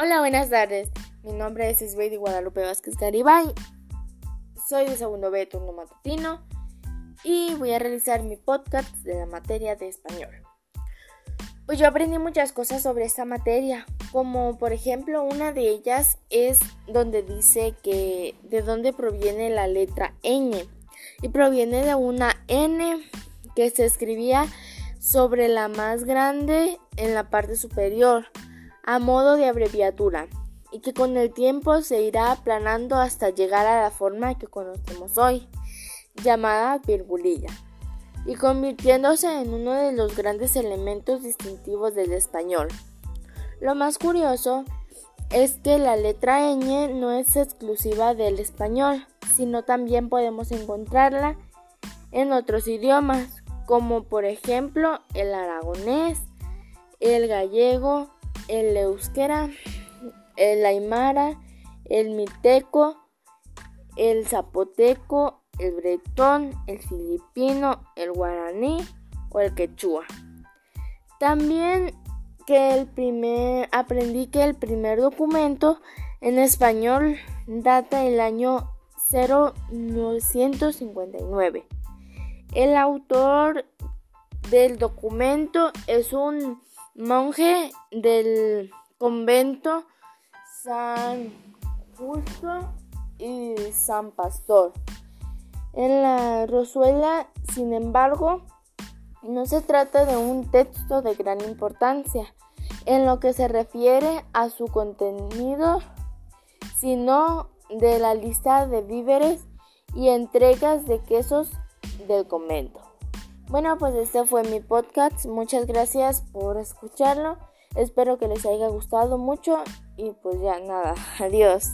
Hola, buenas tardes. Mi nombre es Esbeidi Guadalupe Vázquez Garibay. Soy de segundo B turno matutino y voy a realizar mi podcast de la materia de español. Pues yo aprendí muchas cosas sobre esta materia, como por ejemplo una de ellas es donde dice que de dónde proviene la letra ñ y proviene de una n que se escribía sobre la más grande en la parte superior a modo de abreviatura y que con el tiempo se irá aplanando hasta llegar a la forma que conocemos hoy, llamada virgulilla, y convirtiéndose en uno de los grandes elementos distintivos del español. Lo más curioso es que la letra ñ no es exclusiva del español, sino también podemos encontrarla en otros idiomas, como por ejemplo el aragonés, el gallego, el euskera, el aymara, el miteco, el zapoteco, el bretón, el filipino, el guaraní o el quechua. También que el primer aprendí que el primer documento en español data del año 0959. El autor del documento es un monje del convento San Justo y San Pastor. En la Rosuela, sin embargo, no se trata de un texto de gran importancia en lo que se refiere a su contenido, sino de la lista de víveres y entregas de quesos del convento. Bueno, pues este fue mi podcast. Muchas gracias por escucharlo. Espero que les haya gustado mucho y pues ya nada. Adiós.